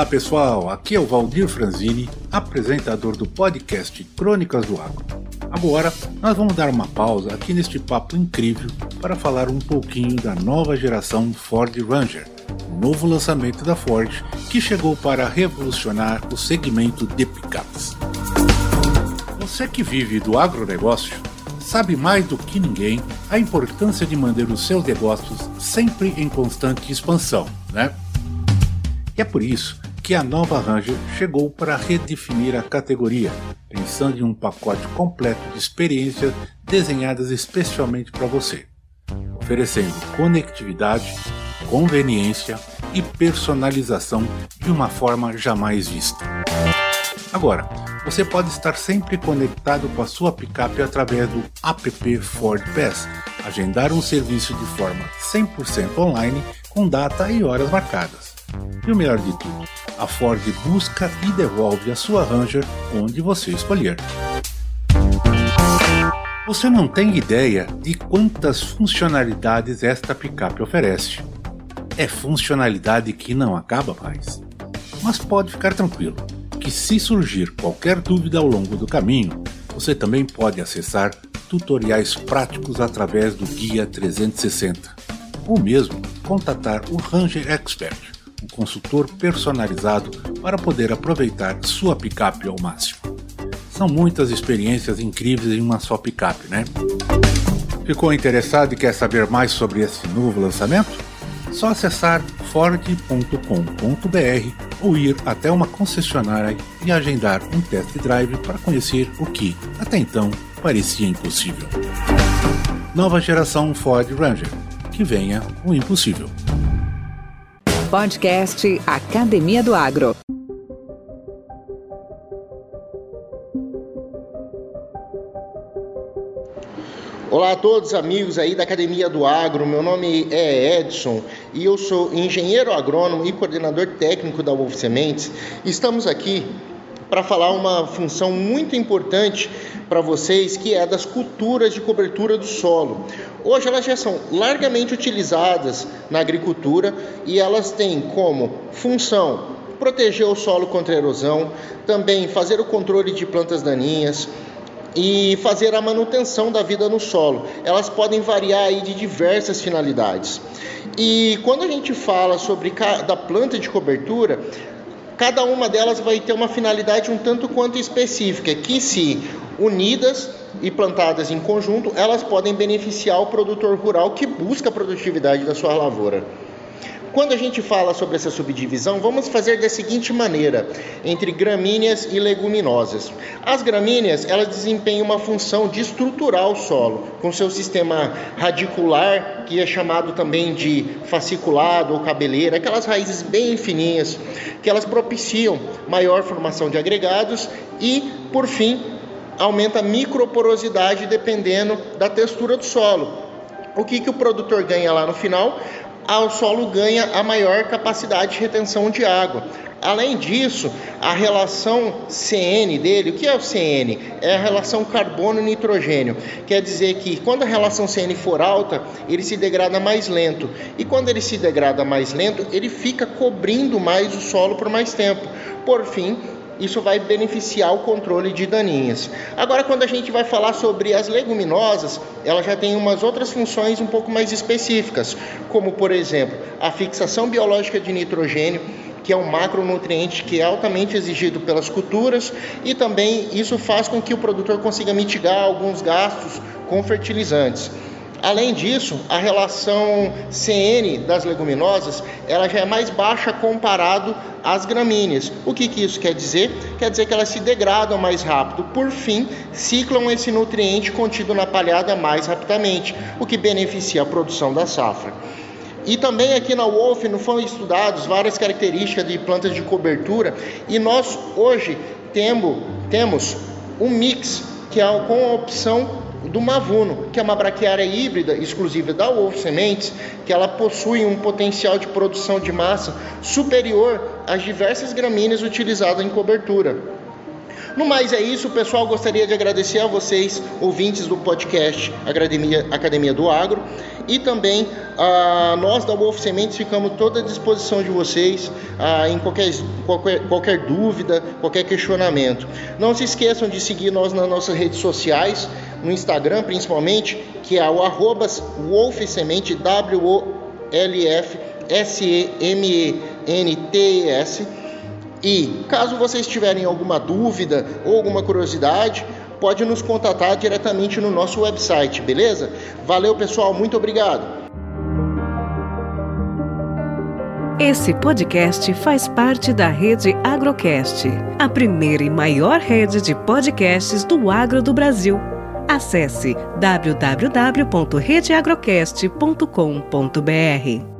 Olá, pessoal, aqui é o Valdir Franzini, apresentador do podcast Crônicas do Agro. Agora nós vamos dar uma pausa aqui neste papo incrível para falar um pouquinho da nova geração Ford Ranger, novo lançamento da Ford que chegou para revolucionar o segmento de picapes. Você que vive do agronegócio sabe mais do que ninguém a importância de manter os seus negócios sempre em constante expansão, né? E é por isso que a nova Ranger chegou para redefinir a categoria, pensando em um pacote completo de experiências desenhadas especialmente para você, oferecendo conectividade, conveniência e personalização de uma forma jamais vista. Agora, você pode estar sempre conectado com a sua picape através do app Ford Pass, agendar um serviço de forma 100% online com data e horas marcadas e o melhor de tudo, a Ford busca e devolve a sua Ranger onde você escolher. Você não tem ideia de quantas funcionalidades esta picape oferece. É funcionalidade que não acaba mais. Mas pode ficar tranquilo, que se surgir qualquer dúvida ao longo do caminho, você também pode acessar tutoriais práticos através do Guia 360, ou mesmo contatar o Ranger Expert consultor personalizado para poder aproveitar sua picape ao máximo. São muitas experiências incríveis em uma só picape, né? Ficou interessado e quer saber mais sobre esse novo lançamento? Só acessar ford.com.br ou ir até uma concessionária e agendar um test drive para conhecer o que, até então, parecia impossível. Nova geração Ford Ranger. Que venha o impossível. Podcast Academia do Agro. Olá a todos amigos aí da Academia do Agro, meu nome é Edson e eu sou engenheiro agrônomo e coordenador técnico da Wolf Sementes. Estamos aqui para falar uma função muito importante para vocês, que é das culturas de cobertura do solo. Hoje elas já são largamente utilizadas na agricultura e elas têm como função proteger o solo contra erosão, também fazer o controle de plantas daninhas, e fazer a manutenção da vida no solo. Elas podem variar aí de diversas finalidades. E quando a gente fala sobre da planta de cobertura, cada uma delas vai ter uma finalidade um tanto quanto específica, que se unidas e plantadas em conjunto, elas podem beneficiar o produtor rural que busca a produtividade da sua lavoura. Quando a gente fala sobre essa subdivisão, vamos fazer da seguinte maneira, entre gramíneas e leguminosas. As gramíneas, elas desempenham uma função de estruturar o solo, com seu sistema radicular, que é chamado também de fasciculado ou cabeleira, aquelas raízes bem fininhas, que elas propiciam maior formação de agregados e, por fim, aumenta a microporosidade dependendo da textura do solo. O que, que o produtor ganha lá no final? O solo ganha a maior capacidade de retenção de água. Além disso, a relação CN dele, o que é o CN? É a relação carbono-nitrogênio. Quer dizer que quando a relação CN for alta, ele se degrada mais lento. E quando ele se degrada mais lento, ele fica cobrindo mais o solo por mais tempo. Por fim, isso vai beneficiar o controle de daninhas. Agora, quando a gente vai falar sobre as leguminosas, ela já tem umas outras funções um pouco mais específicas, como por exemplo, a fixação biológica de nitrogênio, que é um macronutriente que é altamente exigido pelas culturas, e também isso faz com que o produtor consiga mitigar alguns gastos com fertilizantes. Além disso, a relação CN das leguminosas ela já é mais baixa comparado às gramíneas. O que, que isso quer dizer? Quer dizer que elas se degradam mais rápido, por fim, ciclam esse nutriente contido na palhada mais rapidamente, o que beneficia a produção da safra. E também aqui na Wolf foram estudados várias características de plantas de cobertura e nós hoje temos, temos um mix que é com a opção do Mavuno, que é uma braquiária híbrida exclusiva da Wolf Sementes, que ela possui um potencial de produção de massa superior às diversas gramíneas utilizadas em cobertura. No mais é isso, pessoal. Gostaria de agradecer a vocês, ouvintes do podcast Academia, Academia do Agro, e também a nós da Wolf Sementes ficamos toda à disposição de vocês em qualquer, qualquer, qualquer dúvida, qualquer questionamento. Não se esqueçam de seguir nós nas nossas redes sociais, no Instagram principalmente, que é o arroba Wolf Semente, W-O-L-F S-E-M-E-N-T-E-S. E caso vocês tiverem alguma dúvida ou alguma curiosidade, pode nos contatar diretamente no nosso website, beleza? Valeu, pessoal, muito obrigado. Esse podcast faz parte da rede Agrocast, a primeira e maior rede de podcasts do agro do Brasil. Acesse www.redeagrocast.com.br.